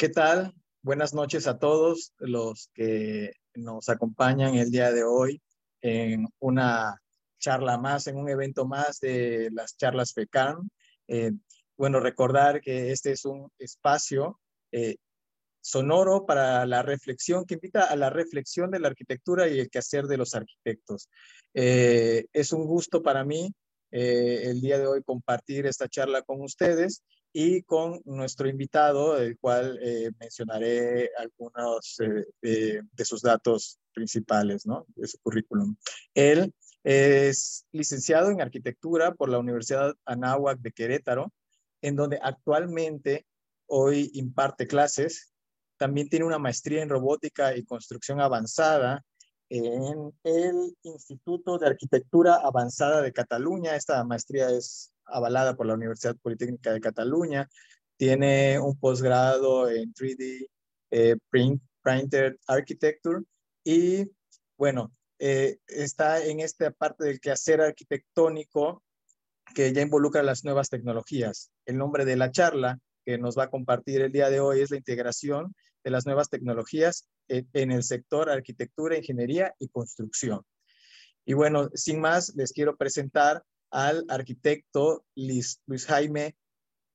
¿Qué tal? Buenas noches a todos los que nos acompañan el día de hoy en una charla más, en un evento más de las charlas FECAM. Eh, bueno, recordar que este es un espacio eh, sonoro para la reflexión, que invita a la reflexión de la arquitectura y el quehacer de los arquitectos. Eh, es un gusto para mí el día de hoy compartir esta charla con ustedes y con nuestro invitado, el cual mencionaré algunos de sus datos principales, ¿no? De su currículum. Él es licenciado en arquitectura por la Universidad Anáhuac de Querétaro, en donde actualmente hoy imparte clases. También tiene una maestría en robótica y construcción avanzada en el Instituto de Arquitectura Avanzada de Cataluña. Esta maestría es avalada por la Universidad Politécnica de Cataluña. Tiene un posgrado en 3D eh, Print, Printed Architecture y bueno, eh, está en esta parte del quehacer arquitectónico que ya involucra las nuevas tecnologías. El nombre de la charla que nos va a compartir el día de hoy es la integración de las nuevas tecnologías en el sector arquitectura, ingeniería y construcción. Y bueno, sin más, les quiero presentar al arquitecto Luis, Jaime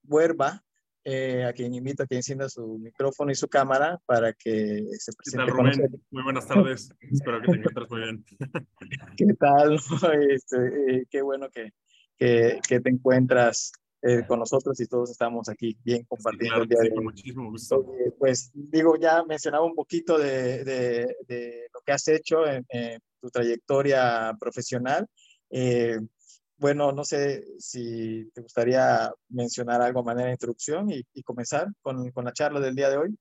Huerva, eh, a quien invito a que encienda su micrófono y su cámara para que se presente. ¿Qué tal, Muy buenas tardes. Espero que te encuentres muy bien. ¿Qué tal? Este, eh, qué bueno que, que, que te encuentras eh, con nosotros y todos estamos aquí bien compartiendo el día de hoy. muchísimo gusto. pues digo, ya mencionaba un poquito de, de, de lo que has hecho en, en tu trayectoria profesional. Eh, bueno, no sé si te gustaría mencionar algo a manera de introducción y, comenzar con, con, la charla del día de hoy.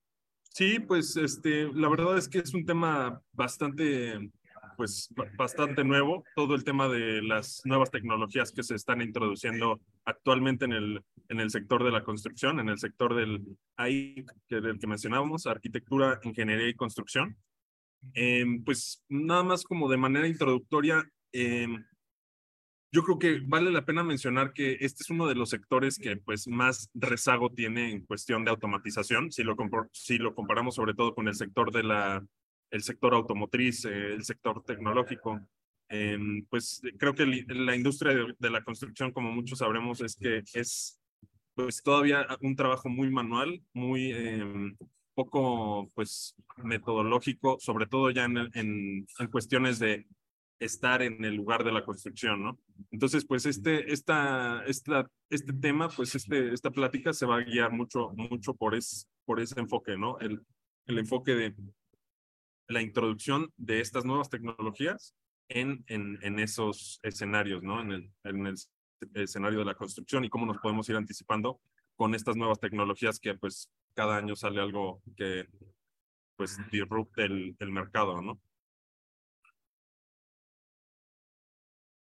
Sí, pues este, la verdad es que es un tema bastante, pues bastante nuevo, todo el tema de las nuevas tecnologías que se están introduciendo actualmente en el, en el sector de la construcción, en el sector del ahí que, del que mencionábamos, arquitectura, ingeniería y construcción. Eh, pues nada más como de manera introductoria, eh, yo creo que vale la pena mencionar que este es uno de los sectores que pues más rezago tiene en cuestión de automatización, si lo, si lo comparamos sobre todo con el sector de la el sector automotriz, eh, el sector tecnológico. Eh, pues creo que la industria de, la construcción, como muchos sabremos, es que es pues todavía un trabajo muy manual, muy eh, poco pues metodológico, sobre todo ya en, en, en cuestiones de estar en el lugar de la construcción, ¿no? Entonces, pues este, esta, esta, este tema, pues este, esta plática se va a guiar mucho, mucho por, es, por ese enfoque, ¿no? El, el enfoque de la introducción de estas nuevas tecnologías en, en, en esos escenarios, ¿no? En el, en el escenario de la construcción y cómo nos podemos ir anticipando con estas nuevas tecnologías que pues cada año sale algo que pues disrupte el, el mercado, ¿no?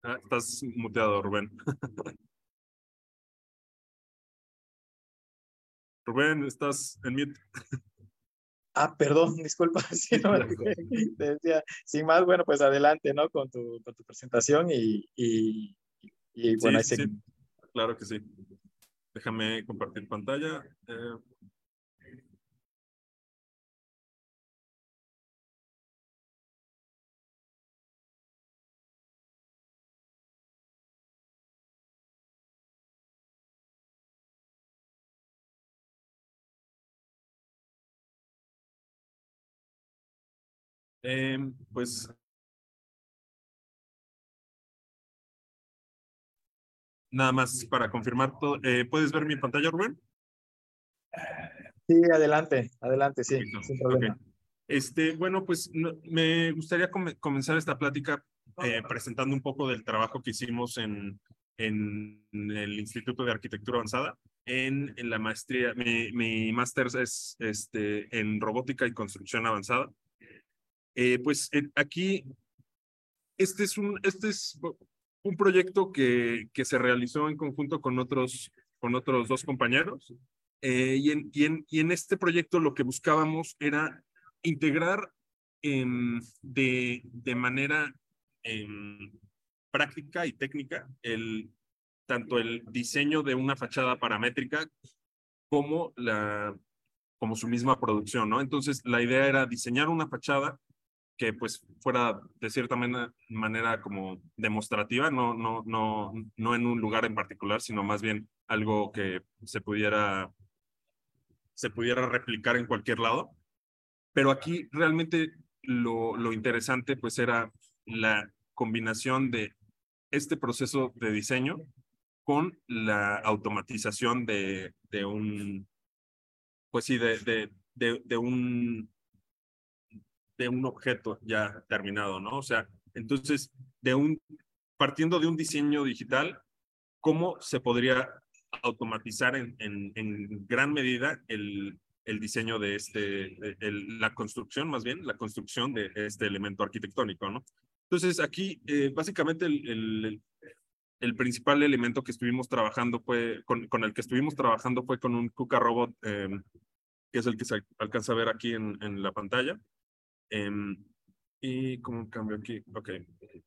Ah, estás muteado, Rubén. Rubén, estás en mute. Ah, perdón, disculpa. decía, sin más, bueno, pues adelante, ¿no? Con tu, con tu presentación y, y, y bueno, sí, sí, claro que sí. Déjame compartir pantalla. Eh, Eh, pues nada más para confirmar todo. Eh, ¿Puedes ver mi pantalla, Rubén? Sí, adelante, adelante, sí, sin problema. Este, bueno, pues me gustaría comenzar esta plática eh, presentando un poco del trabajo que hicimos en, en, el Instituto de Arquitectura Avanzada. En, en la maestría, mi, mi máster es este, en robótica y construcción avanzada. Eh, pues eh, aquí, este es un, este es un proyecto que, que se realizó en conjunto con otros, con otros dos compañeros. Eh, y, en, y, en, y, en, este proyecto lo que buscábamos era integrar de, de manera em, práctica y técnica el, tanto el diseño de una fachada paramétrica como la como su misma producción, ¿no? Entonces, la idea era diseñar una fachada que pues fuera de cierta manera, como demostrativa, no, no, no, no en un lugar en particular, sino más bien algo que se pudiera, se pudiera replicar en cualquier lado. Pero aquí realmente lo, lo interesante pues era la combinación de este proceso de diseño con la automatización de, de un, pues sí, de, de, de, un, de un objeto ya terminado, ¿no? O sea, entonces, de un, partiendo de un diseño digital, ¿cómo se podría automatizar en, en, en gran medida el, el diseño de este, el, la construcción más bien, la construcción de este elemento arquitectónico, ¿no? Entonces, aquí, eh, básicamente, el, el, el, principal elemento que estuvimos trabajando fue, con, con, el que estuvimos trabajando fue con un KUKA Robot, eh, que es el que se alcanza a ver aquí en, en la pantalla. Eh, y como cambio aquí, ok.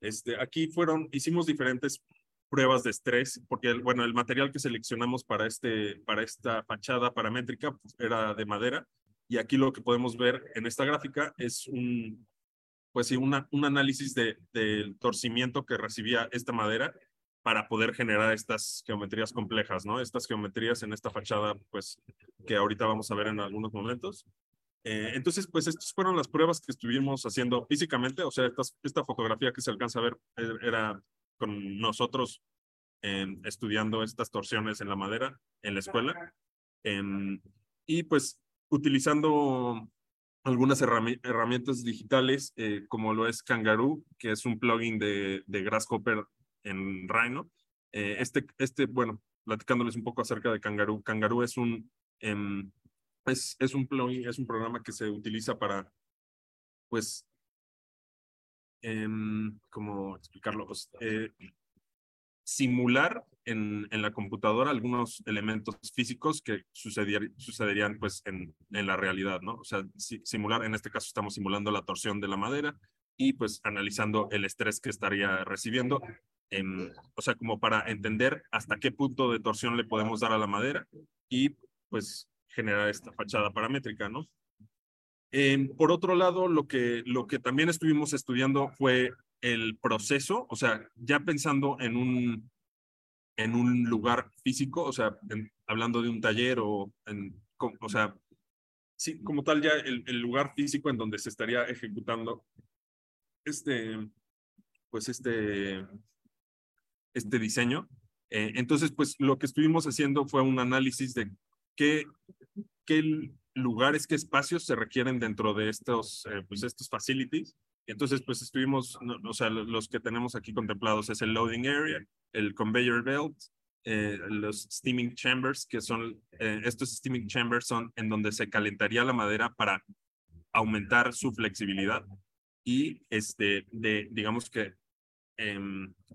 Este, aquí fueron, hicimos diferentes pruebas de estrés, porque el, bueno, el material que seleccionamos para, este, para esta fachada paramétrica pues, era de madera, y aquí lo que podemos ver en esta gráfica es un, pues sí, una, un análisis de, del torcimiento que recibía esta madera para poder generar estas geometrías complejas, ¿no? Estas geometrías en esta fachada, pues, que ahorita vamos a ver en algunos momentos. Eh, entonces, pues, estas fueron las pruebas que estuvimos haciendo físicamente, o sea, estas, esta fotografía que se alcanza a ver eh, era con nosotros eh, estudiando estas torsiones en la madera en la escuela. Eh, y pues utilizando algunas herramientas digitales, eh, como lo es Kangaroo, que es un plugin de, de Grasshopper en Rhino. Este, este, bueno, platicándoles un poco acerca de Kangaroo. Kangaroo es un, eh, es, es un plugin, es un programa que se utiliza para, pues, ¿cómo explicarlo? Pues, eh, simular en, en, la computadora algunos elementos físicos que sucedier, sucederían pues en, en, la realidad, ¿no? O sea, si, simular, en este caso estamos simulando la torsión de la madera y pues analizando el estrés que estaría recibiendo, en, o sea, como para entender hasta qué punto de torsión le podemos dar a la madera y pues generar esta fachada paramétrica, ¿no? Eh, por otro lado, lo que, lo que también estuvimos estudiando fue el proceso, o sea, ya pensando en un, en un lugar físico, o sea, hablando de un taller o, en, o sea, sí, como tal ya el, el, lugar físico en donde se estaría ejecutando este, pues este, este diseño. Eh, entonces, pues lo que estuvimos haciendo fue un análisis de qué, qué lugares, qué espacios se requieren dentro de estos, eh, pues estos facilities. Entonces, pues estuvimos, no, o sea, los que tenemos aquí contemplados es el loading area, el conveyor belt, eh, los steaming chambers, que son, eh, estos steaming chambers son en donde se calentaría la madera para aumentar su flexibilidad. Y este, de, digamos que eh,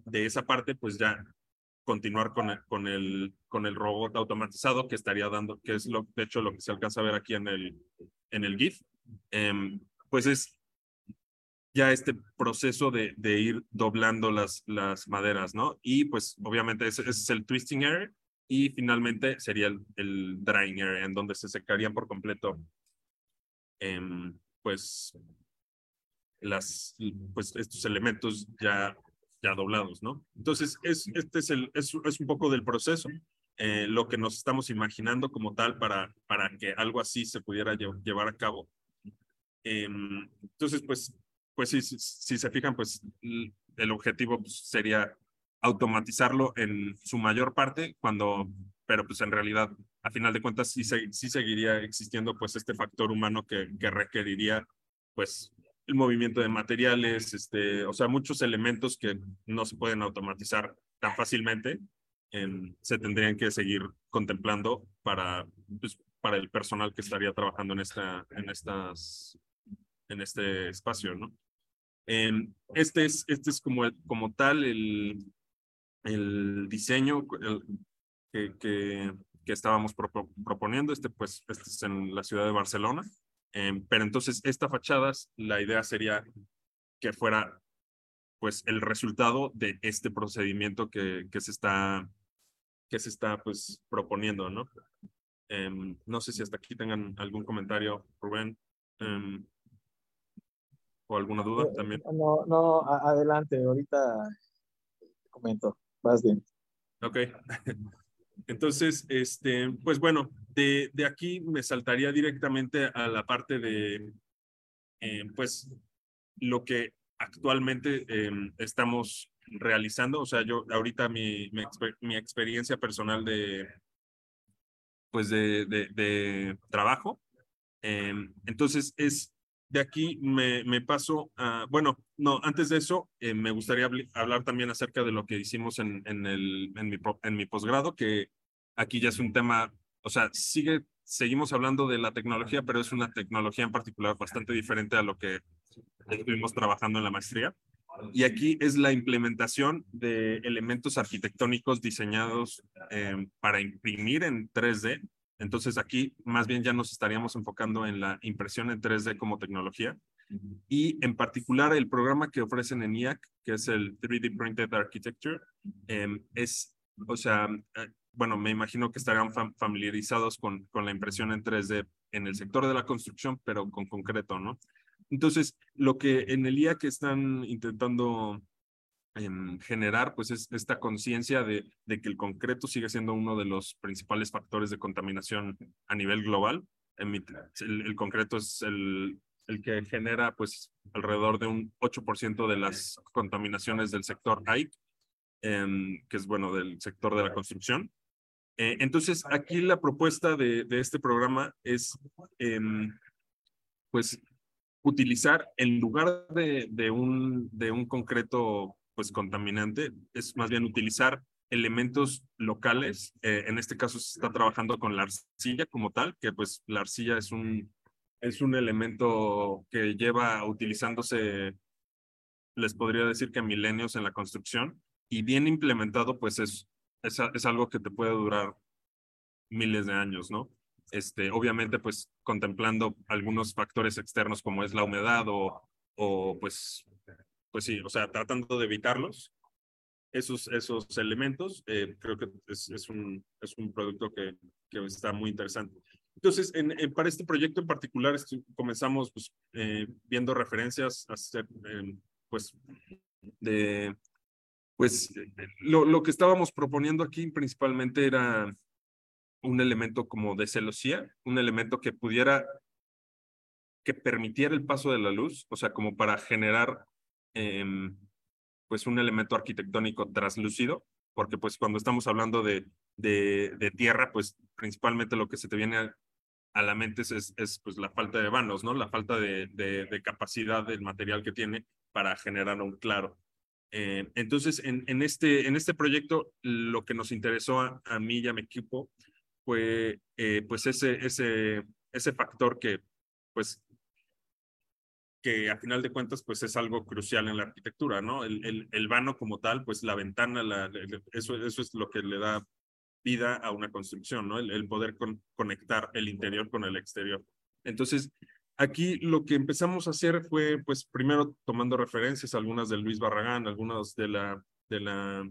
de esa parte, pues ya continuar con el, con el, con el robot automatizado que estaría dando, que es lo, de hecho lo que se alcanza a ver aquí en el, en el GIF, eh, pues es ya este proceso de, de, ir doblando las, las maderas, ¿no? Y pues obviamente ese es el twisting area y finalmente sería el, el, drying area en donde se secarían por completo eh, pues las pues estos elementos ya ya doblados, ¿no? Entonces, es, este es, el, es, es un poco del proceso, eh, lo que nos estamos imaginando como tal para, para que algo así se pudiera lle llevar a cabo. Eh, entonces, pues, pues si, si, si, se fijan, pues el objetivo pues, sería automatizarlo en su mayor parte, cuando, pero pues en realidad, a final de cuentas, sí, sí seguiría existiendo pues este factor humano que, que requeriría pues el movimiento de materiales, este, o sea, muchos elementos que no se pueden automatizar tan fácilmente, eh, se tendrían que seguir contemplando para, pues, para el personal que estaría trabajando en, esta, en, estas, en este espacio, ¿no? Eh, este, es, este es como, como tal el, el diseño que, que, estábamos pro, proponiendo. Este, pues, este es en la ciudad de Barcelona. Eh, pero entonces, esta fachada, la idea sería que fuera pues el resultado de este procedimiento que, que se está que se está pues proponiendo, ¿no? Em, no sé si hasta aquí tengan algún comentario, Rubén, em, o alguna duda eh, también. No, no, adelante, ahorita comento, vas bien. Ok. Entonces, este, pues bueno, de, de aquí me saltaría directamente a la parte de, eh, pues, lo que actualmente em, estamos realizando. O sea, yo ahorita mi, mi, experiencia personal de, pues, de, de, de trabajo. Em, entonces, es de aquí me, paso a, bueno, no, antes de eso, eh, me gustaría hablar también acerca de lo que hicimos en, mi, en posgrado, que aquí ya es un tema, o sea, sigue, seguimos hablando de la tecnología, pero es una tecnología en particular bastante diferente a lo que estuvimos trabajando en la maestría. Y aquí es la implementación de elementos arquitectónicos diseñados eh, para imprimir en 3D entonces aquí más bien ya nos estaríamos enfocando en la impresión en 3D como tecnología y en particular el programa que ofrecen en IAC, que es el 3D Printed Architecture, em, es, o sea, eh, bueno, me imagino que estarán familiarizados con, con la impresión en 3D en el sector de la construcción, pero con concreto, ¿no? Entonces, lo que en el IAC están intentando en generar pues es esta conciencia de, de, que el concreto sigue siendo uno de los principales factores de contaminación a nivel global. El, el, concreto es el, el que genera pues alrededor de un 8% de las contaminaciones del sector AIC, eh, que es bueno del sector de la construcción. Eh, entonces aquí la propuesta de, de este programa es eh, pues utilizar en lugar de, de, un, de un concreto pues contaminante, es más bien utilizar elementos locales. Eh, en este caso se está trabajando con la arcilla como tal, que pues la arcilla es un, es un elemento que lleva utilizándose, les podría decir que milenios en la construcción, y bien implementado, pues es, es, es algo que te puede durar miles de años, ¿no? Este, obviamente, pues contemplando algunos factores externos como es la humedad o, o pues pues sí, o sea, tratando de evitarlos, esos, esos elementos, eh, creo que es, es, un, es un producto que, que está muy interesante. Entonces, en, para este proyecto en particular, comenzamos pues, eh, viendo referencias, a hacer, eh, pues, de, pues, lo, lo que estábamos proponiendo aquí principalmente era un elemento como de celosía, un elemento que pudiera, que permitiera el paso de la luz, o sea, como para generar Em, pues un elemento arquitectónico traslúcido, porque pues cuando estamos hablando de, de, de, tierra, pues principalmente lo que se te viene a, la mente es, es, pues la falta de vanos, ¿no? La falta de, de, capacidad del material que tiene para generar un claro. Eh, entonces, en, en, este, en este proyecto, lo que nos interesó a, a mí y a mi equipo fue eh, pues ese, ese, ese factor que pues que a final de cuentas pues es algo crucial en la arquitectura, ¿no? El, el, el vano como tal, pues la ventana, la, eso, eso es lo que le da vida a una construcción, ¿no? El, poder con, conectar el interior con el exterior. Entonces, aquí lo que empezamos a hacer fue, pues primero tomando referencias, algunas de Luis Barragán, algunas de la, de la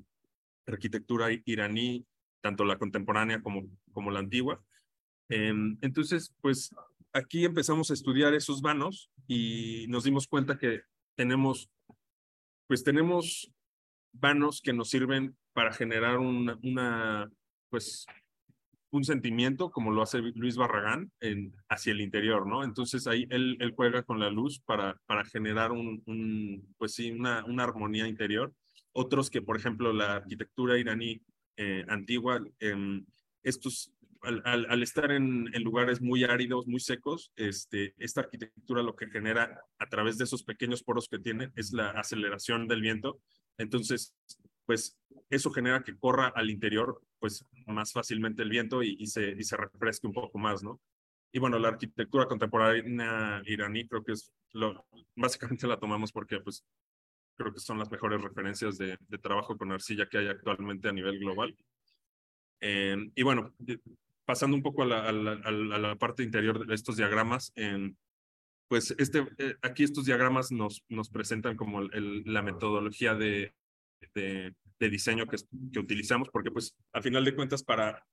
arquitectura iraní, tanto la contemporánea como, como la antigua. Eh, entonces, pues aquí empezamos a estudiar esos vanos y nos dimos cuenta que tenemos, pues tenemos vanos que nos sirven para generar una, una pues, un sentimiento, como lo hace Luis Barragán, en, hacia el interior, ¿no? Entonces ahí él, él juega con la luz para, para generar un, un pues sí, una, una armonía interior. Otros que, por ejemplo, la arquitectura iraní eh, antigua, eh, estos al, estar en, lugares muy áridos, muy secos, este, esta arquitectura lo que genera a través de esos pequeños poros que tiene es la aceleración del viento. Entonces, pues eso genera que corra al interior pues más fácilmente el viento y, se, y se refresque un poco más, ¿no? Y bueno, la arquitectura contemporánea iraní creo que es lo, básicamente la tomamos porque pues creo que son las mejores referencias de, de trabajo con arcilla que hay actualmente a nivel global. Eh, y bueno, pasando un poco a la, a a parte interior de estos diagramas, pues este, eh, aquí estos diagramas nos, nos presentan como la metodología de, diseño que, utilizamos, porque pues al final de cuentas para,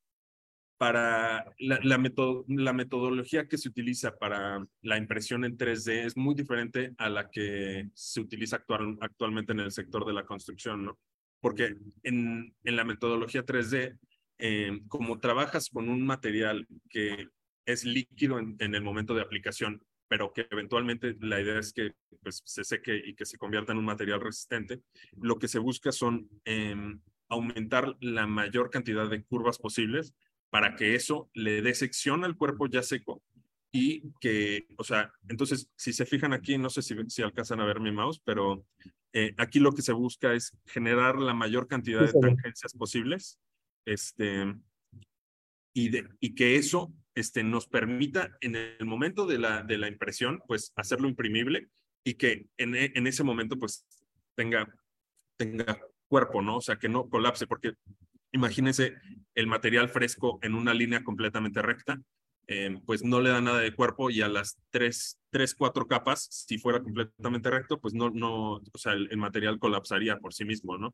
para la, la, la, metodología que se utiliza para la impresión en 3D es muy diferente a la que se utiliza actual, actualmente en el sector de la construcción. Porque en, en la metodología 3D, eh, como trabajas con un material que es líquido en, en, el momento de aplicación, pero que eventualmente la idea es que pues, se seque y que se convierta en un material resistente, lo que se busca son eh, aumentar la mayor cantidad de curvas posibles para que eso le dé sección al cuerpo ya seco y que, o sea, entonces, si se fijan aquí, no sé si, si alcanzan a ver mi mouse, pero eh, aquí lo que se busca es generar la mayor cantidad de tangencias posibles este, y, de, y que eso este, nos permita en el momento de la, de la impresión, pues hacerlo imprimible y que en, en ese momento, pues tenga, tenga cuerpo, ¿no? O sea, que no colapse, porque imagínense el material fresco en una línea completamente recta, eh, pues no le da nada de cuerpo y a las tres, tres, cuatro capas, si fuera completamente recto, pues no, no, o sea, el, el material colapsaría por sí mismo, ¿no?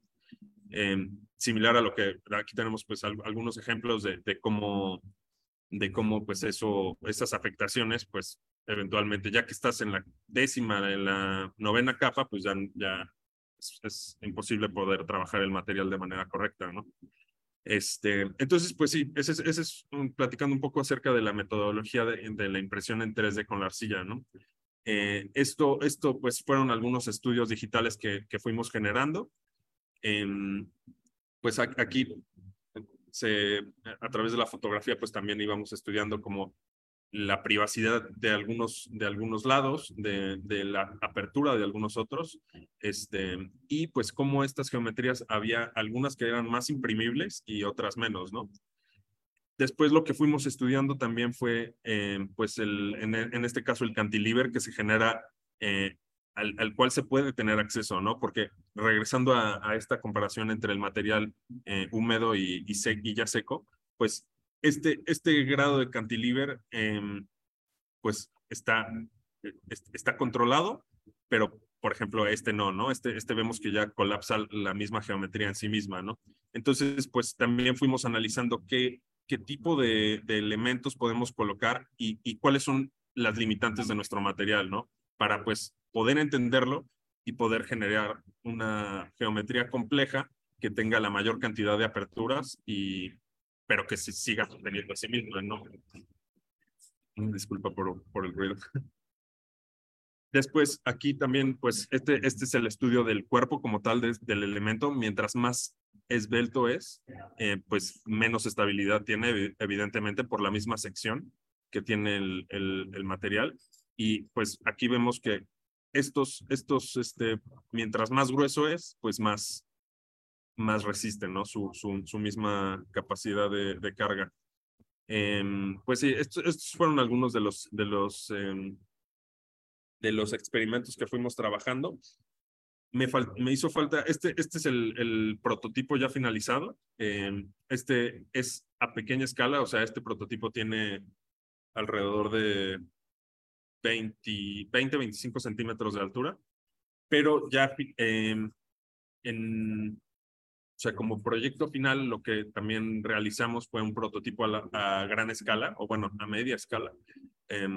Eh, similar a lo que aquí tenemos, pues al, algunos ejemplos de, de, cómo, de cómo, pues eso, esas afectaciones, pues eventualmente, ya que estás en la décima, en la novena capa, pues ya, es, imposible poder trabajar el material de manera correcta, ¿no? Este, entonces, pues sí, ese, es un, platicando un poco acerca de la metodología de, la impresión en 3D con la arcilla, ¿no? Eh, esto, esto, pues fueron algunos estudios digitales que fuimos generando. Eh, pues aquí, a través de la fotografía, pues también íbamos estudiando como la privacidad de algunos, de algunos lados, de, la apertura de algunos otros, este, y pues como estas geometrías había algunas que eran más imprimibles y otras menos, ¿no? Después lo que fuimos estudiando también fue, eh, pues el, en, en, este caso, el cantilever que se genera, eh, al, al, cual se puede tener acceso, ¿no? Porque regresando a, esta comparación entre el material eh, húmedo y, y, ya seco, pues este, este grado de cantilever, eh, pues está, está controlado, pero por ejemplo, este no, ¿no? Este, este vemos que ya colapsa la misma geometría en sí misma, ¿no? Entonces, pues también fuimos analizando qué, qué tipo de, de elementos podemos colocar y, y, cuáles son las limitantes de nuestro material, ¿no? Para pues poder entenderlo y poder generar una geometría compleja que tenga la mayor cantidad de aperturas y, pero que se siga sosteniendo a sí mismo, ¿no? Disculpa por, por el ruido. Después, aquí también, pues, este, este es el estudio del cuerpo como tal de, del elemento. Mientras más esbelto es, eh, pues menos estabilidad tiene, evidentemente, por la misma sección que tiene el, el, el material. Y pues aquí vemos que estos, estos, este, mientras más grueso es, pues más, más resisten, ¿no? Su, su, su misma capacidad de, de carga. Eh, pues sí, estos, estos, fueron algunos de los, de los, eh, de los experimentos que fuimos trabajando. Me, me hizo falta, este, este es el, el prototipo ya finalizado. Eh, este es a pequeña escala, o sea, este prototipo tiene alrededor de 20, 20 25 centímetros de altura, pero ya eh, en, o sea, como proyecto final, lo que también realizamos fue un prototipo a, la, a gran escala, o bueno, a media escala. Eh,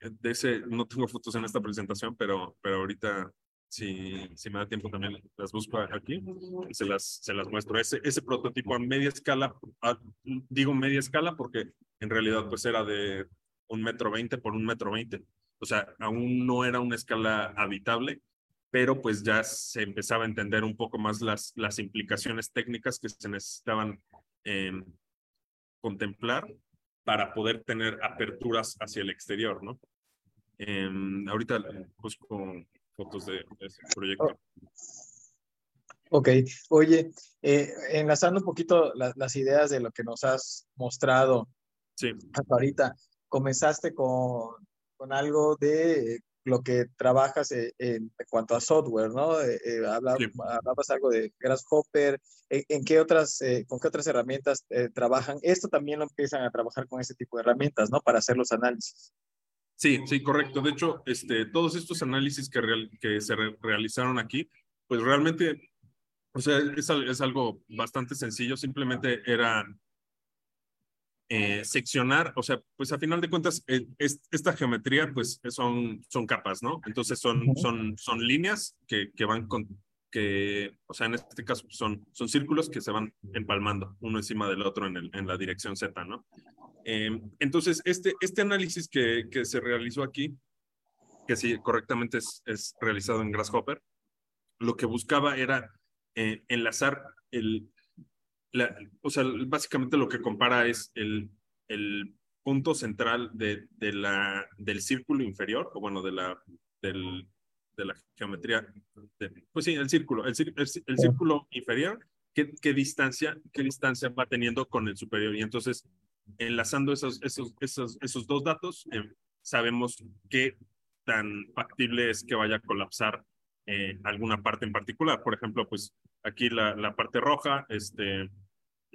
de ese, no tengo fotos en esta presentación, pero, pero ahorita, si, si me da tiempo, también las busco aquí y se las, se las muestro. Ese, ese prototipo a media escala, a, digo media escala porque en realidad pues era de un metro veinte por un metro veinte. O sea, aún no era una escala habitable, pero pues ya se empezaba a entender un poco más las, las implicaciones técnicas que se necesitaban eh, contemplar para poder tener aperturas hacia el exterior, ¿no? Eh, ahorita busco fotos de, ese proyecto. Ok, oye, eh, enlazando un poquito la, las ideas de lo que nos has mostrado sí. hasta ahorita, comenzaste con, con algo de lo que trabajas en, en, cuanto a software, ¿no? Eh, eh hablabas, sí. hablabas, algo de Grasshopper, ¿en, en qué otras, eh, con qué otras herramientas eh, trabajan? Esto también lo empiezan a trabajar con ese tipo de herramientas, ¿no? Para hacer los análisis. Sí, sí, correcto. De hecho, este, todos estos análisis que, real, que se re realizaron aquí, pues realmente, o sea, es, es algo bastante sencillo, simplemente era eh, seccionar, o sea, pues a final de cuentas, eh, esta geometría, pues son, son capas, ¿no? Entonces son, son, son líneas que, que van con, que, o sea, en este caso son, son círculos que se van empalmando uno encima del otro en, el, en la dirección Z, ¿no? Em, entonces, este, este análisis que, que se realizó aquí, que sí, correctamente es, es realizado en Grasshopper, lo que buscaba era eh, enlazar el, o sea, básicamente lo que compara es el, el punto central de, de, la, del círculo inferior, o bueno, de la, del, de la geometría, pues sí, el círculo, el, el, círculo inferior, ¿qué, ¿qué, distancia, qué distancia va teniendo con el superior. Y entonces, enlazando esos, esos, esos, esos dos datos, eh, sabemos qué tan factible es que vaya a colapsar eh, alguna parte en particular. Por ejemplo, pues aquí la, la parte roja, este,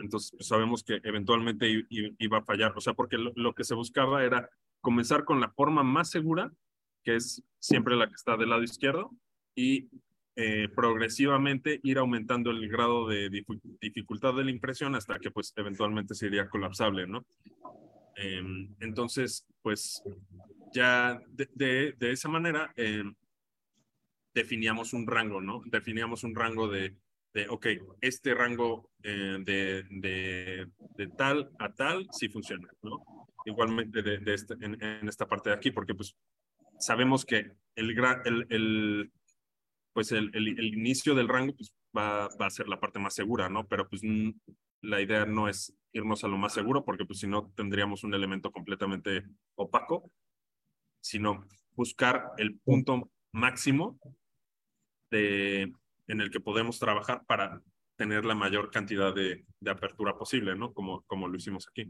entonces pues, sabemos que eventualmente iba a fallar. O sea, porque lo, que se buscaba era comenzar con la forma más segura, que es siempre la que está del lado izquierdo, y eh, progresivamente ir aumentando el grado de dificultad de la impresión hasta que pues eventualmente sería colapsable, ¿no? Em, entonces, pues ya de, esa manera em, definíamos un rango, ¿no? Definíamos un rango de, de ok, este rango eh, de, de, de, tal a tal sí funciona, ¿no? Igualmente de, de este, en, en, esta parte de aquí, porque pues sabemos que el, el, el pues el, el, el, inicio del rango pues va, va, a ser la parte más segura, ¿no? Pero pues la idea no es irnos a lo más seguro, porque pues si no tendríamos un elemento completamente opaco, sino buscar el punto máximo de, en el que podemos trabajar para tener la mayor cantidad de, de apertura posible, ¿no? Como, como lo hicimos aquí.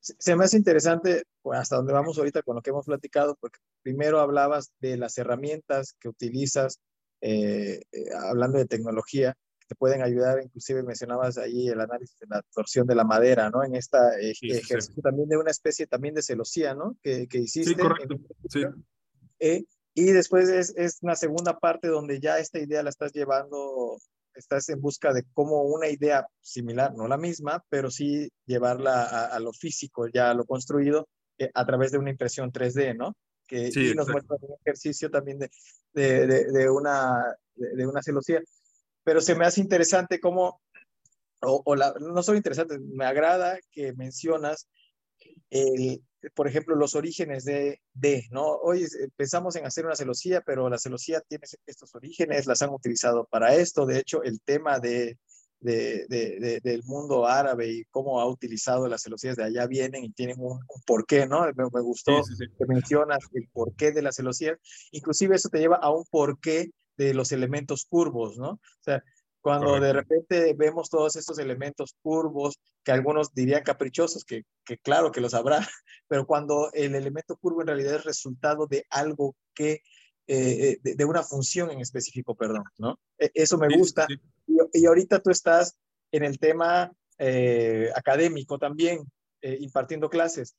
Se me hace interesante pues, hasta donde vamos ahorita con lo que hemos platicado, porque primero hablabas de las herramientas que utilizas, eh, eh, hablando de tecnología, que te pueden ayudar, inclusive mencionabas ahí el análisis de la torsión de la madera, ¿no? En esta eh, sí, ejercicio sí. también de una especie también de celosía, ¿no? Que, que hiciste. Sí, correcto. Sí. Y después es, es una segunda parte donde ya esta idea la estás llevando, estás en busca de cómo una idea similar, no la misma, pero sí llevarla a, a lo físico, ya a lo construido, eh, a través de una impresión 3D, ¿no? Que sí, y nos muestra un ejercicio también de, de, de, de una, de, una celosía. Pero se me hace interesante cómo, o, o la, no solo interesante, me agrada que mencionas el, por ejemplo, los orígenes de, de, ¿no? Hoy pensamos en hacer una celosía, pero la celosía tiene estos orígenes, las han utilizado para esto. De hecho, el tema de, de, de, del mundo árabe y cómo ha utilizado las celosías de allá vienen y tienen un, un porqué, ¿no? Me, me gustó sí, sí, sí. que mencionas el porqué de las celosías. Inclusive eso te lleva a un porqué de los elementos curvos, ¿no? O sea, cuando Correcto. de repente vemos todos estos elementos curvos, que algunos dirían caprichosos, que, que, claro que los habrá, pero cuando el elemento curvo en realidad es resultado de algo que, eh, de, de, una función en específico, perdón, ¿no? E, eso me gusta. Sí, sí. Y, y, ahorita tú estás en el tema eh, académico también, eh, impartiendo clases.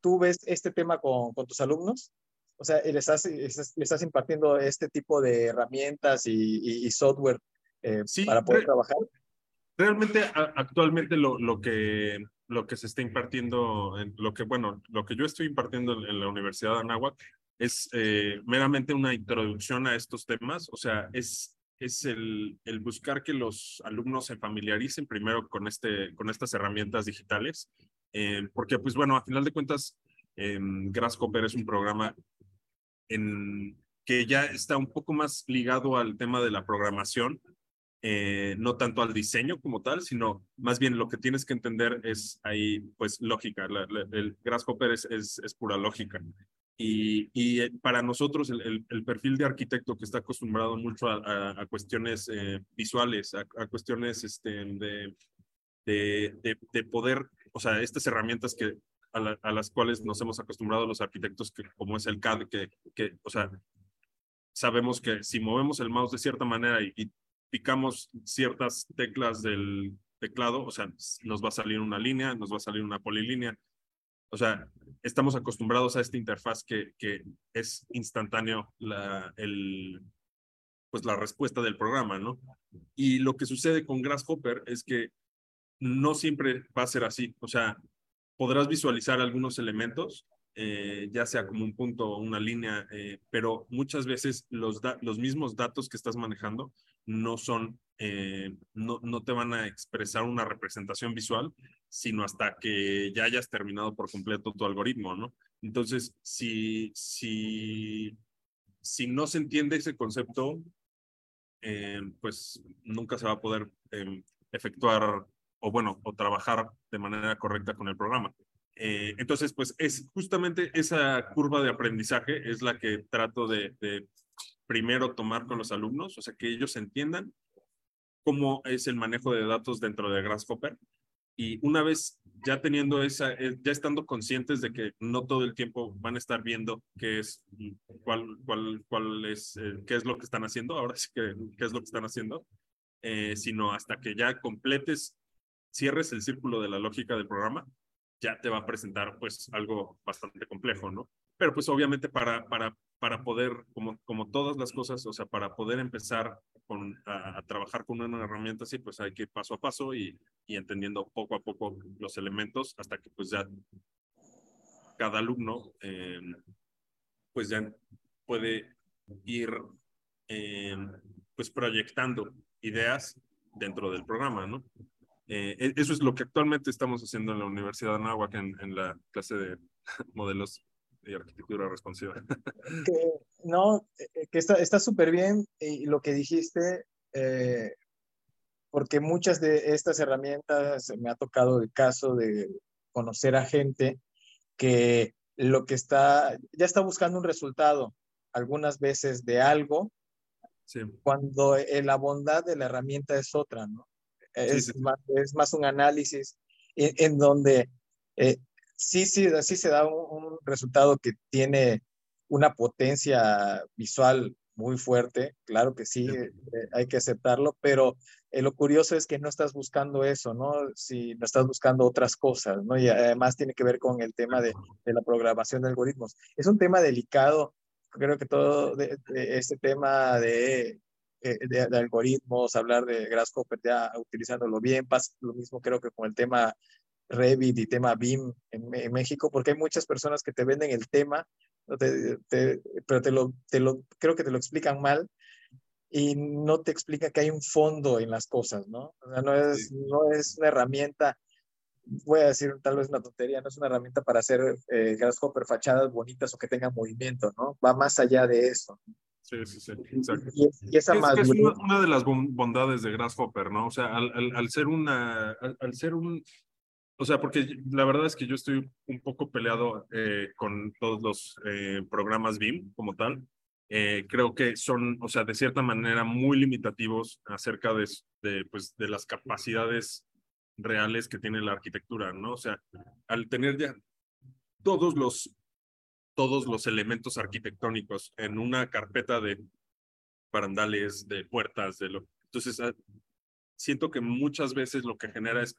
¿Tú ves este tema con, con tus alumnos? O sea, ¿le estás, le estás impartiendo este tipo de herramientas y, y, y software eh, sí, para poder re trabajar? Realmente a, actualmente lo, lo, que, lo que se está impartiendo, en lo que, bueno, lo que yo estoy impartiendo en la Universidad de Anáhuac es eh, meramente una introducción a estos temas, o sea, es, es el, el, buscar que los alumnos se familiaricen primero con, este, con estas herramientas digitales, eh, porque pues bueno, a final de cuentas, eh, Grasshopper es un programa en, que ya está un poco más ligado al tema de la programación, eh, no tanto al diseño como tal, sino más bien lo que tienes que entender es ahí, pues, lógica. El Grasshopper es, es, pura lógica. Y, y eh, para nosotros, el, el, perfil de arquitecto que está acostumbrado mucho a, a, cuestiones eh, visuales, a, cuestiones este, de, de, de, de, poder, o sea, estas herramientas que a, la, a, las cuales nos hemos acostumbrado los arquitectos, que, como es el CAD, que, que, o sea, sabemos que si movemos el mouse de cierta manera y picamos ciertas teclas del teclado, o sea, nos va a salir una línea, nos va a salir una polilínea. O sea, estamos acostumbrados a esta interfaz que, que es instantáneo la, el, pues la respuesta del programa, ¿no? Y lo que sucede con Grasshopper es que no siempre va a ser así. O sea, podrás visualizar algunos elementos, eh, ya sea como un punto o una línea, eh, pero muchas veces los, los mismos datos que estás manejando no son, eh, no, no te van a expresar una representación visual, sino hasta que ya hayas terminado por completo tu algoritmo, ¿no? Entonces, si, si, si no se entiende ese concepto, pues nunca se va a poder efectuar o bueno, o trabajar de manera correcta con el programa. Eh, entonces, pues es justamente esa curva de aprendizaje es la que trato de, primero tomar con los alumnos, o sea, que ellos entiendan cómo es el manejo de datos dentro de Grasshopper. Y una vez ya teniendo esa, eh, ya estando conscientes de que no todo el tiempo van a estar viendo qué es, cuál, cuál, cuál es, eh, qué es lo que están haciendo, ahora sí que qué es lo que están haciendo, sino hasta que ya completes cierres el círculo de la lógica del programa, ya te va a presentar pues algo bastante complejo, ¿no? Pero pues obviamente para, para, para poder, como, como todas las cosas, o sea, para poder empezar con, a, trabajar con una herramienta así, pues hay que ir paso a paso y, y entendiendo poco a poco los elementos hasta que pues ya cada alumno eh, pues ya puede ir eh, pues proyectando ideas dentro del programa, ¿no? Eh, e, eso es lo que actualmente estamos haciendo en la Universidad de Anáhuac en, en la clase de modelos de arquitectura responsiva. no, eh, que está súper bien y lo que dijiste, eh, porque muchas de estas herramientas me ha tocado el caso de conocer a gente que lo que está, ya está buscando un resultado, algunas veces de algo, cuando la bondad de la herramienta es otra, ¿no? es, Más, es más un análisis en, donde eh, sí, sí, sí se da un, resultado que tiene una potencia visual muy fuerte, claro que sí, eh, hay que aceptarlo, pero eh, lo curioso es que no estás buscando eso, ¿no? Si no estás buscando otras cosas, ¿no? Y además tiene que ver con el tema de, de la programación de algoritmos. Es un tema delicado, creo que todo este tema de eh, de, algoritmos, hablar de Grasshopper ya utilizándolo bien, pasa lo mismo creo que con el tema Revit y tema BIM en, México, porque hay muchas personas que te venden el tema, pero te lo, te lo, creo que te lo explican mal y no te explica que hay un fondo en las cosas, ¿no? O sea, no es, no es una herramienta, voy a decir tal vez una tontería, no es una herramienta para hacer eh, Grasshopper fachadas bonitas o que tengan movimiento, ¿no? Va más allá de eso. Sí, sí, sí, exacto. Y, esa es, una, de las bondades de Grasshopper, ¿no? O sea, al, al, ser una, al, ser un, o sea, porque la verdad es que yo estoy un poco peleado eh, con todos los eh, programas BIM como tal. Eh, creo que son, o sea, de cierta manera muy limitativos acerca de, pues, de las capacidades reales que tiene la arquitectura, ¿no? O sea, al tener ya todos los todos los elementos arquitectónicos en una carpeta de barandales, de puertas, de lo. Entonces, ah, siento que muchas veces lo que genera es,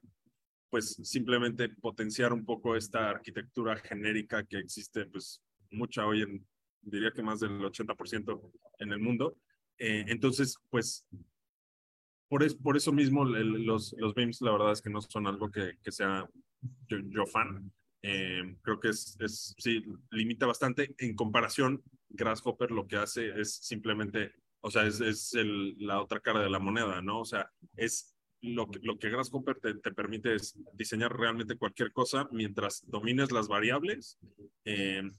pues, simplemente potenciar un poco esta arquitectura genérica que existe, pues, mucha hoy en, diría que más del 80% en el mundo. Eh, entonces, pues, por, es, por eso mismo los, los BIMs, la verdad es que no son algo que, que sea yo, yo fan. Eh, creo que es, es, sí, limita bastante. En comparación, Grasshopper lo que hace es simplemente, o sea, es, es la otra cara de la moneda, ¿no? O sea, es lo que, lo que Grasshopper te, te permite es diseñar realmente cualquier cosa mientras domines las variables eh,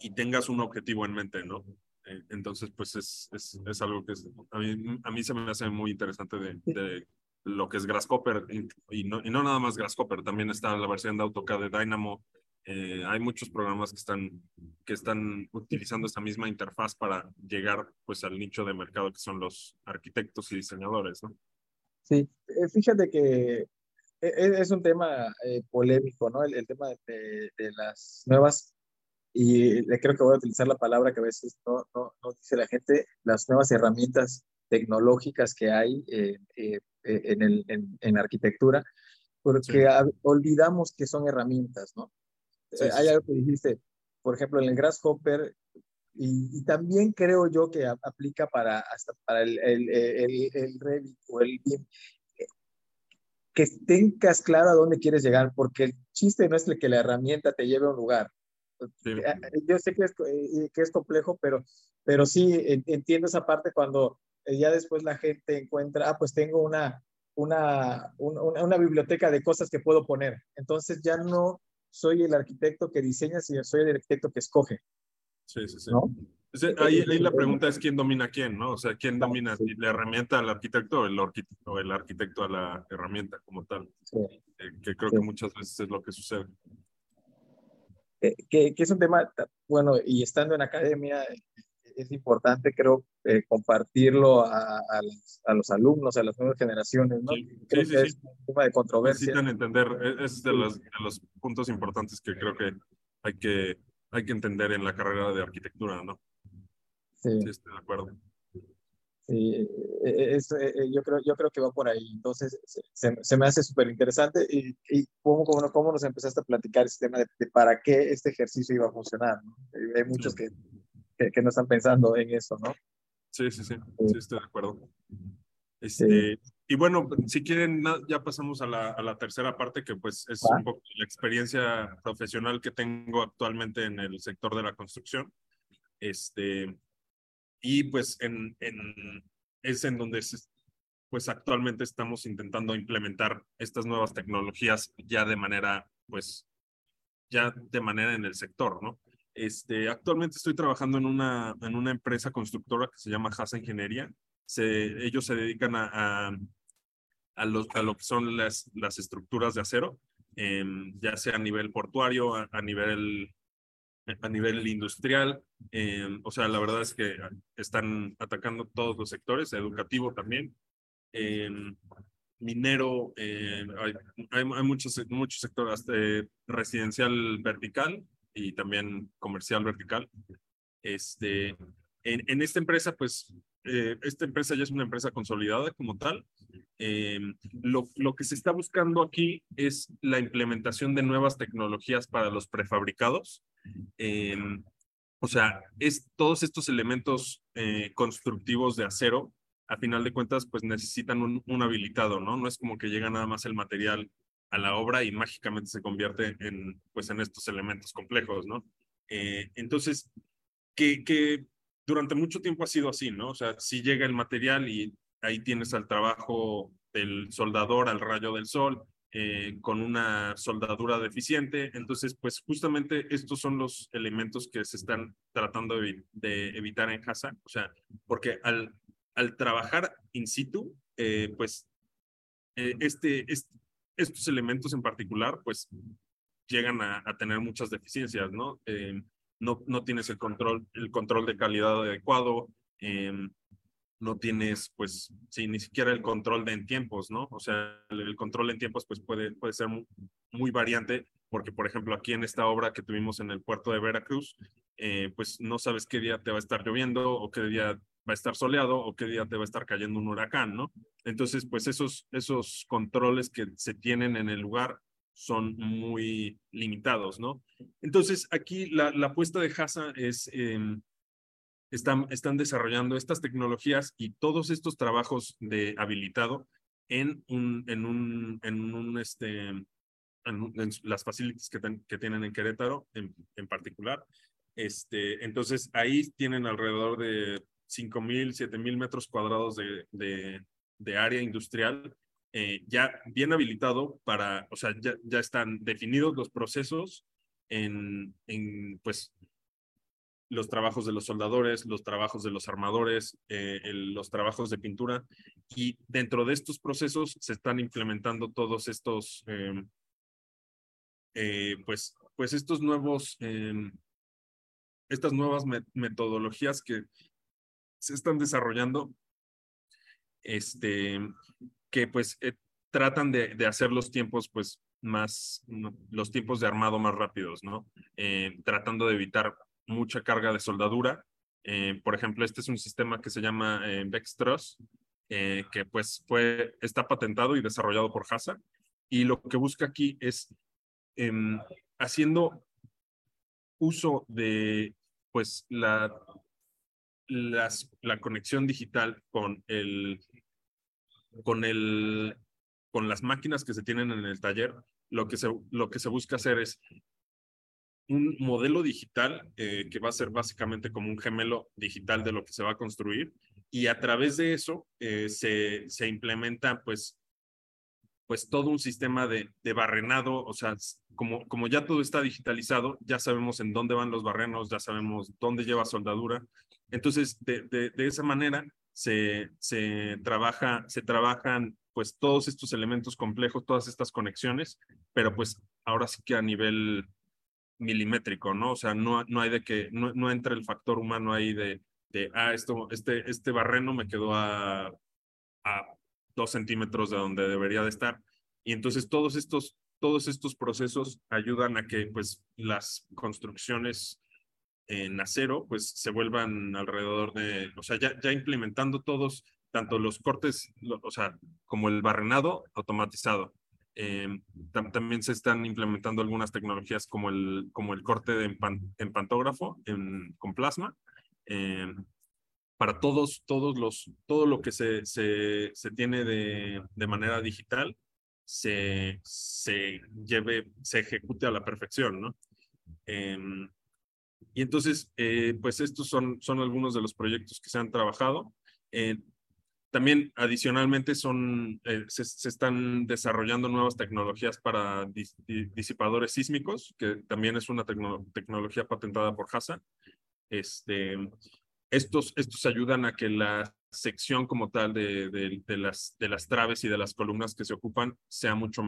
y tengas un objetivo en mente, ¿no? Eh, entonces, pues es, es, es algo que a, mí, a mí se me hace muy interesante de, de lo que es Grasshopper y no, y no nada más Grasshopper, también está la versión de AutoCAD de Dynamo. Eh, hay muchos programas que están, que están utilizando esta misma interfaz para llegar pues al nicho de mercado que son los arquitectos y diseñadores, ¿no? Sí, eh, fíjate que e, e, es un tema eh, polémico, ¿no? El, tema de, de, las nuevas, y creo que voy a utilizar la palabra que a veces no, no, no dice la gente, las nuevas herramientas tecnológicas que hay eh, eh, eh, en, el, en, arquitectura, porque olvidamos que son herramientas, ¿no? hay algo que dijiste, por ejemplo, en el Grasshopper, y, también creo yo que aplica para, hasta para el, el, el, Revit o el BIM. que tengas claro a dónde quieres llegar, porque el chiste no es que la herramienta te lleve a un lugar. Eh, yo sé que es, eh, que es complejo, pero, pero sí entiendo esa parte cuando eh, ya después la gente encuentra, ah, pues tengo una, una, una, una, biblioteca de cosas que puedo poner. Entonces ya no soy el arquitecto que diseña, sino soy el arquitecto que escoge. Sí, sí, sí. Ahí, ahí, la pregunta es quién domina quién, ¿no? O sea, quién domina la herramienta al arquitecto o el, arquitecto, el arquitecto a la herramienta como tal. Eh, que creo que muchas veces es lo que sucede. Eh, que, que, es un tema, bueno, y estando en academia, es importante, creo, eh, compartirlo a, a, los, a, los, alumnos, a las nuevas generaciones, ¿no? Sí, creo sí, que es un tema de controversia. Necesitan entender, e, es de los, de los puntos importantes que creo que hay que, hay que entender en la carrera de arquitectura, ¿no? Sí. sí estoy de acuerdo. Sí, e, e, es, yo, creo, yo creo que va por ahí. Entonces, se, se me hace súper interesante. ¿Y, y cómo, cómo, cómo, nos empezaste a platicar ese tema de, de, para qué este ejercicio iba a funcionar? ¿no? Hay muchos que que, no están pensando en eso, ¿no? Sí, sí, sí, sí, estoy de acuerdo. Este, Y bueno, si quieren, ya pasamos a la, a la tercera parte, que pues es un poco la experiencia profesional que tengo actualmente en el sector de la construcción. Este, y pues en, en, es en donde pues actualmente estamos intentando implementar estas nuevas tecnologías ya de manera, pues, ya de manera en el sector, ¿no? Este, actualmente estoy trabajando en una, en una empresa constructora que se llama Hasa Ingeniería. Ellos se dedican a, a, a, lo, a lo que son las, las estructuras de acero, eh, ya sea a nivel portuario, a, nivel a nivel industrial, eh, o sea, la verdad es que están atacando todos los sectores, educativo también, eh, minero, eh, hay, hay, muchos, muchos sectores, residencial vertical, y también comercial vertical. Este, en, en esta empresa, pues, eh, esta empresa ya es una empresa consolidada como tal. Eh, lo, lo que se está buscando aquí es la implementación de nuevas tecnologías para los prefabricados. Eh, o sea, es todos estos elementos eh, constructivos de acero, a final de cuentas, pues necesitan un, un, habilitado, ¿no? No es como que llega nada más el material a la obra y mágicamente se convierte en, pues, en estos elementos complejos, ¿no? Entonces, que, que durante mucho tiempo ha sido así, ¿no? O sea, si llega el material y ahí tienes al trabajo del soldador al rayo del sol, eh, con una soldadura deficiente. Entonces, pues justamente estos son los elementos que se están tratando de, evitar en casa. O sea, porque al, trabajar in situ, eh, pues eh, este, estos elementos en particular, pues llegan a, a tener muchas deficiencias, ¿no? No, no tienes el control, el control de calidad adecuado, eh, no tienes, pues, sí, ni siquiera el control de en tiempos, ¿no? O sea, el, control en tiempos, pues, puede, puede ser muy, muy, variante, porque, por ejemplo, aquí en esta obra que tuvimos en el puerto de Veracruz, eh, pues, no sabes qué día te va a estar lloviendo o qué día va a estar soleado o qué día te va a estar cayendo un huracán, ¿no? Entonces, pues esos, esos controles que se tienen en el lugar son muy limitados, ¿no? Entonces, aquí la, la apuesta de Hasa es, eh, están, están desarrollando estas tecnologías y todos estos trabajos de habilitado en un, en un, en un, este, en, en las facilities que, ten, que tienen en Querétaro en, en particular. Este, entonces, ahí tienen alrededor de 5.000, 7.000 metros cuadrados de, de, de área industrial eh, ya bien habilitado para, o sea, ya, ya están definidos los procesos en, en, pues, los trabajos de los soldadores, los trabajos de los armadores, eh, el, los trabajos de pintura, y dentro de estos procesos se están implementando todos estos, eh, eh, pues, pues estos nuevos, estas nuevas met metodologías que se están desarrollando, este, que pues eh, tratan de, hacer los tiempos pues más, los tiempos de armado más rápidos, ¿no? Eh, tratando de evitar mucha carga de soldadura. Eh, por ejemplo, este es un sistema que se llama Vextros, que pues fue, está patentado y desarrollado por Hasa. Y lo que busca aquí es em, haciendo uso de pues la la conexión digital con el, con el, con las máquinas que se tienen en el taller, lo que se, lo que se busca hacer es un modelo digital eh, que va a ser básicamente como un gemelo digital de lo que se va a construir y a través de eso eh, se, se implementa pues pues todo un sistema de, de, barrenado, o sea, como, como ya todo está digitalizado, ya sabemos en dónde van los barrenos, ya sabemos dónde lleva soldadura. Entonces, de, de, de esa manera se, se, trabaja, se trabajan pues todos estos elementos complejos, todas estas conexiones, pero pues ahora sí que a nivel milimétrico, ¿no? O sea, no, no hay de que, no, no entra el factor humano ahí de, de ah, esto, este, este barreno me quedó a, a dos centímetros de donde debería de estar. Y entonces todos estos, todos estos procesos ayudan a que pues las construcciones en acero pues se vuelvan alrededor de, o sea, ya, ya implementando todos, tanto los cortes, o sea, como el barrenado automatizado. Eh, también se están implementando algunas tecnologías como el, como el corte de en pantógrafo con plasma. Eh, para todos, todos los, todo lo que se, se, se tiene de, de, manera digital se, se lleve, se ejecute a la perfección, ¿no? Eh, y entonces, eh, pues estos son, son algunos de los proyectos que se han trabajado. Eh, también adicionalmente son, eh, se, están desarrollando nuevas tecnologías para dis, disipadores sísmicos, que también es una tecno, tecnología patentada por HASA. Este, estos, estos ayudan a que la sección como tal de, de, las, de las traves y de las columnas que se ocupan sea mucho,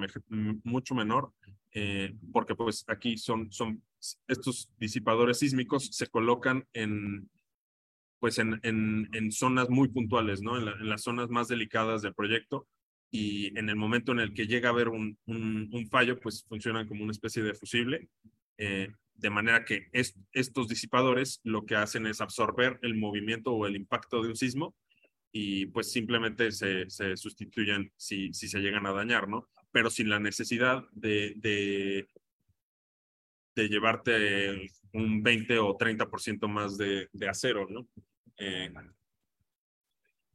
mucho menor, eh, porque pues aquí son, son estos disipadores sísmicos se colocan en, pues en, en, en zonas muy puntuales, ¿no? En, la, en, las zonas más delicadas del proyecto y en el momento en el que llega a haber un, un, fallo, pues funcionan como una especie de fusible. Eh, de manera que es, estos disipadores lo que hacen es absorber el movimiento o el impacto de un sismo y pues simplemente se, se sustituyen si, si se llegan a dañar, ¿no? Pero sin la necesidad de, de llevarte un 20 o 30% más de, acero, ¿no? Eh,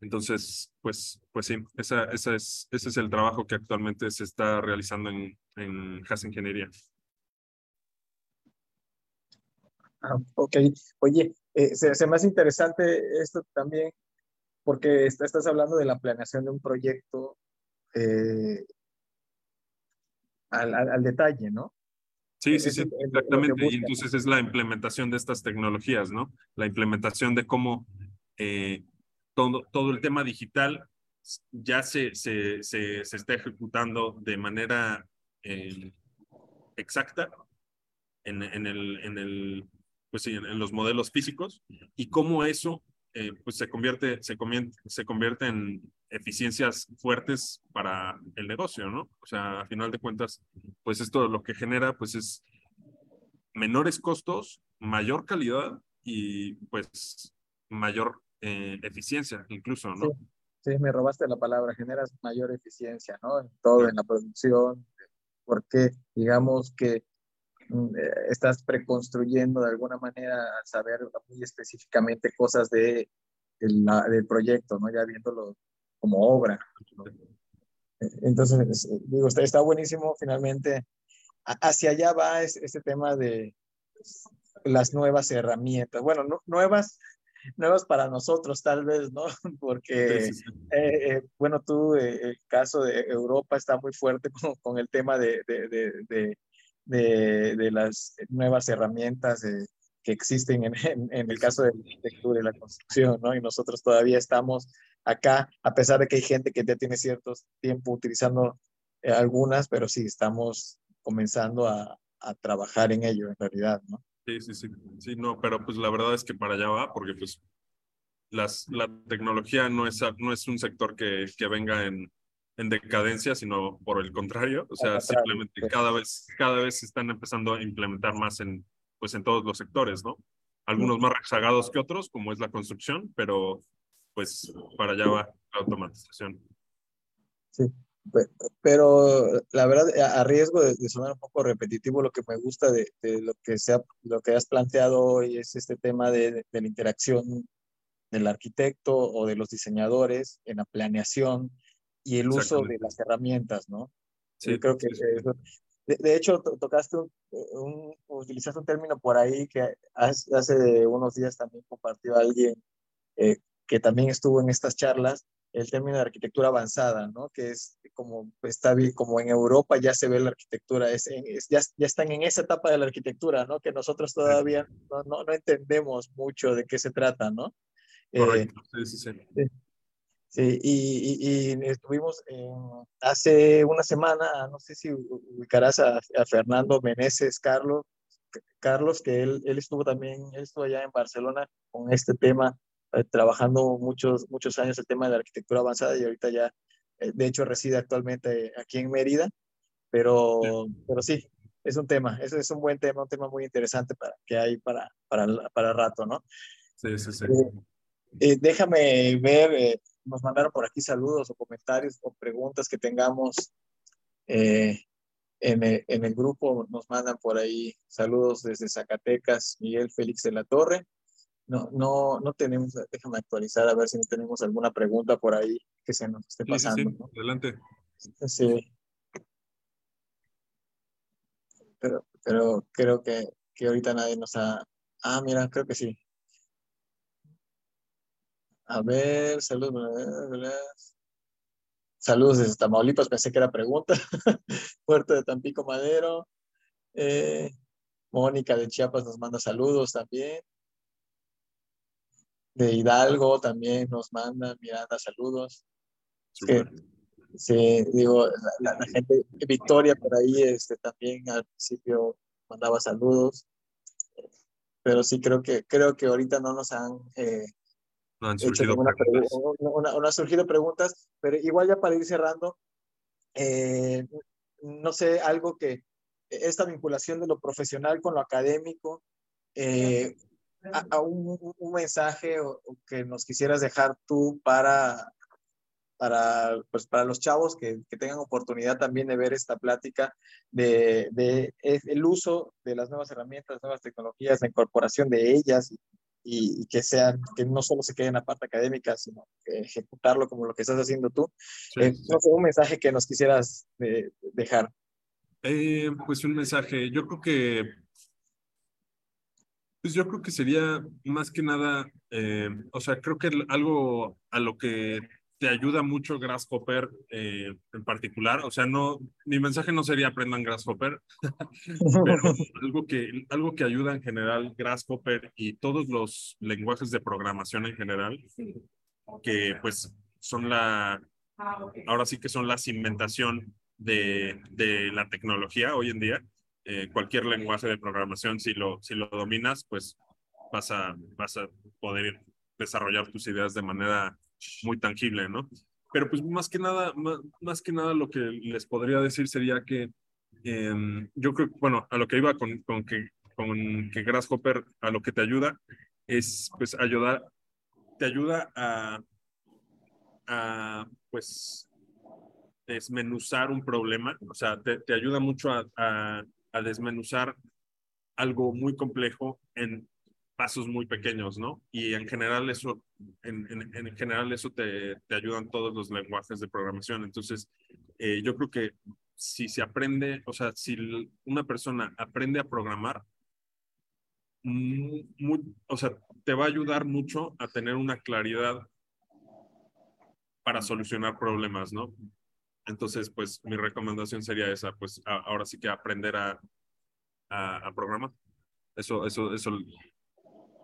entonces, pues, pues sí, esa, esa es, ese es el trabajo que actualmente se está realizando en, en Has Ingeniería. Ah, ok, oye, eh, se, se, me hace interesante esto también, porque estás hablando de la planeación de un proyecto eh, al, al, detalle, ¿no? Sí, sí, sí, exactamente. Y entonces es la implementación de estas tecnologías, ¿no? La implementación de cómo eh, todo, todo el tema digital ya se, se, se, se está ejecutando de manera eh, exacta en, en, el, en, el, pues sí, en, en, los modelos físicos y cómo eso eh, pues se convierte, se, convierte, se convierte en eficiencias fuertes para el negocio, ¿no? O sea, a final de cuentas, pues esto lo que genera pues es menores costos, mayor calidad y pues mayor eh, eficiencia incluso, ¿no? Sí, me robaste la palabra, generas mayor eficiencia, ¿no? En todo, en la producción, porque digamos que Mm, eh, estás preconstruyendo de alguna manera saber muy específicamente cosas de, del proyecto, ¿no? Ya viéndolo como obra. Entonces, digo, está, está buenísimo finalmente. Hacia allá va este tema de las nuevas herramientas. Bueno, no, nuevas, nuevas para nosotros tal vez, ¿no? Porque, sí, sí, sí. Eh, eh, bueno, tú, eh, el caso de Europa está muy fuerte con, con el tema de, de, de, de, las nuevas herramientas de, que existen en, en, en, el caso de la arquitectura y la construcción, ¿no? Y nosotros todavía estamos acá, a pesar de que hay gente que ya tiene cierto tiempo utilizando eh, algunas, pero sí estamos comenzando a, a, trabajar en ello en realidad, ¿no? Sí, sí, sí, sí, no, pero pues la verdad es que para allá va, porque pues las, la tecnología no es, no es un sector que, que venga en, en decadencia, sino por el contrario, o sea, simplemente cada vez, cada vez se están empezando a implementar más en, pues en todos los sectores, ¿no? Algunos más rezagados que otros, como es la construcción, pero pues para allá va la automatización. Sí, pero la verdad, a riesgo de, de sonar un poco repetitivo, lo que me gusta de, de, lo, que sea, lo que has planteado hoy es este tema de, de la interacción del arquitecto o de los diseñadores en la planeación y el uso de las herramientas, ¿no? Sí, Yo creo que de, hecho tocaste un, utilizaste un término por ahí que hace, hace unos días también compartió alguien eh, que también estuvo en estas charlas, el término de arquitectura avanzada, ¿no? Que es como está como en Europa ya se ve la arquitectura, es, ya, ya, están en esa etapa de la arquitectura, ¿no? Que nosotros todavía no, no, no entendemos mucho de qué se trata, ¿no? Correcto, sí, sí, sí. Sí, y, y, estuvimos hace una semana, no sé si ubicarás a, a, Fernando Meneses Carlos, Carlos, que él, él estuvo también, él estuvo allá en Barcelona con este tema, eh, trabajando muchos, muchos años el tema de la arquitectura avanzada y ahorita ya, eh, de hecho, reside actualmente aquí en Mérida, pero sí, pero sí es un tema, es, es un buen tema, un tema muy interesante para, que hay para, para, para rato, ¿no? Sí, sí, sí. Eh, déjame ver nos mandaron por aquí saludos o comentarios o preguntas que tengamos eh, en, en, el, grupo. Nos mandan por ahí saludos desde Zacatecas, Miguel Félix de la Torre. No, no, no tenemos, déjame actualizar a ver si no tenemos alguna pregunta por ahí que se nos esté pasando. Sí, sí, Adelante. Sí. Pero, pero creo que, que ahorita nadie nos ha... Ah, mira, creo que sí. A ver, saludos. Saludos desde Tamaulipas, pensé que era pregunta. Puerto de Tampico Madero. Eh, Mónica de Chiapas nos manda saludos también. De Hidalgo también nos manda Miranda saludos. sí, digo, la, gente, Victoria por ahí este, también al principio mandaba saludos. Pero sí creo que creo que ahorita no nos han eh, no han surgido preguntas. no han surgido preguntas, pero igual ya para ir cerrando, eh, no sé, algo que esta vinculación de lo profesional con lo académico, eh, a, un, un, mensaje que nos quisieras dejar tú para, para, pues, para los chavos que, que, tengan oportunidad también de ver esta plática de, de, el uso de las nuevas herramientas, nuevas tecnologías, la incorporación de ellas y, que sean, que no solo se quede en la parte académica, sino ejecutarlo como lo que estás haciendo tú. Eh, no sé, un mensaje que nos quisieras dejar. Eh, pues un mensaje, yo creo que, pues yo creo que sería más que nada, eh, o sea, creo que algo a lo que te ayuda mucho Grasshopper eh, en particular. O sea, no, mi mensaje no sería aprendan Grasshopper, pero algo que, algo que ayuda en general Grasshopper y todos los lenguajes de programación en general, que pues son la, ahora sí que son la cimentación de, de la tecnología hoy en día. Eh, cualquier lenguaje de programación, si lo, si lo dominas, pues vas a, vas a poder desarrollar tus ideas de manera muy tangible, ¿no? Pero pues más que nada, más, que nada lo que les podría decir sería que em, yo creo, bueno, a lo que iba con, con, que, con que Grasshopper, a lo que te ayuda es pues ayudar, te ayuda a, a pues desmenuzar un problema, o sea, te, te ayuda mucho a, a, a desmenuzar algo muy complejo en pasos muy pequeños, ¿no? Y en general eso, en, en, en general eso te, te, ayudan todos los lenguajes de programación. Entonces, eh, yo creo que si se aprende, o sea, si una persona aprende a programar, muy, o sea, te va a ayudar mucho a tener una claridad para solucionar problemas, ¿no? Entonces, pues mi recomendación sería esa, pues ahora sí que aprender a, a, a programar. Eso, eso, eso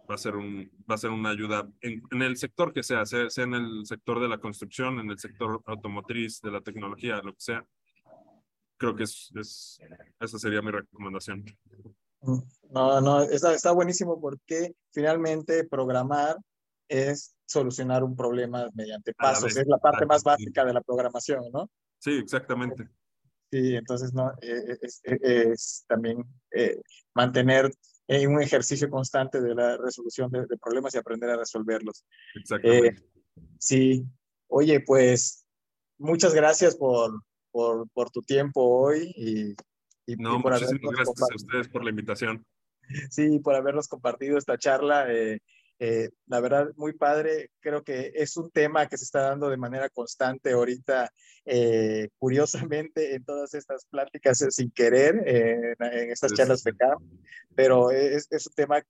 va a ser, un, va a ser una ayuda en, en el sector que sea, sea, sea, en el sector de la construcción, en el sector automotriz, de la tecnología, lo que sea. Creo que es, es esa sería mi recomendación. No, no, está, está buenísimo porque finalmente programar es solucionar un problema mediante pasos, es la parte más básica de la programación, ¿no? Sí, exactamente. Sí, entonces no, e, e, es, es, es también eh, mantener en un ejercicio constante de la resolución de, de problemas y aprender a resolverlos. Exactamente. Eh, sí, oye, pues muchas gracias por, por, por tu tiempo hoy y, y no, y por muchísimas gracias a ustedes por la invitación. Sí, por habernos compartido esta charla. Eh, Eh, la verdad, muy padre. Creo que es un tema que se está dando de manera constante ahorita, eh, curiosamente, en todas estas pláticas sin querer, en estas charlas PK, pero es, es un tema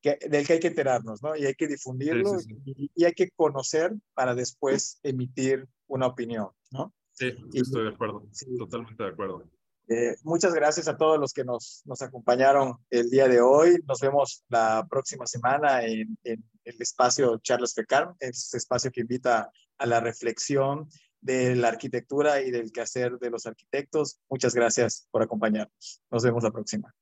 que, del que hay que enterarnos, ¿no? Y hay que difundirlo Y, hay que conocer para después emitir una opinión, ¿no? Sí, estoy de acuerdo, totalmente de acuerdo. Eh, muchas gracias a todos los que nos, nos acompañaron el día de hoy. Nos vemos la próxima semana en, en el espacio Charles Fecar, este espacio que invita a la reflexión de la arquitectura y del quehacer de los arquitectos. Muchas gracias por acompañarnos. Nos vemos la próxima.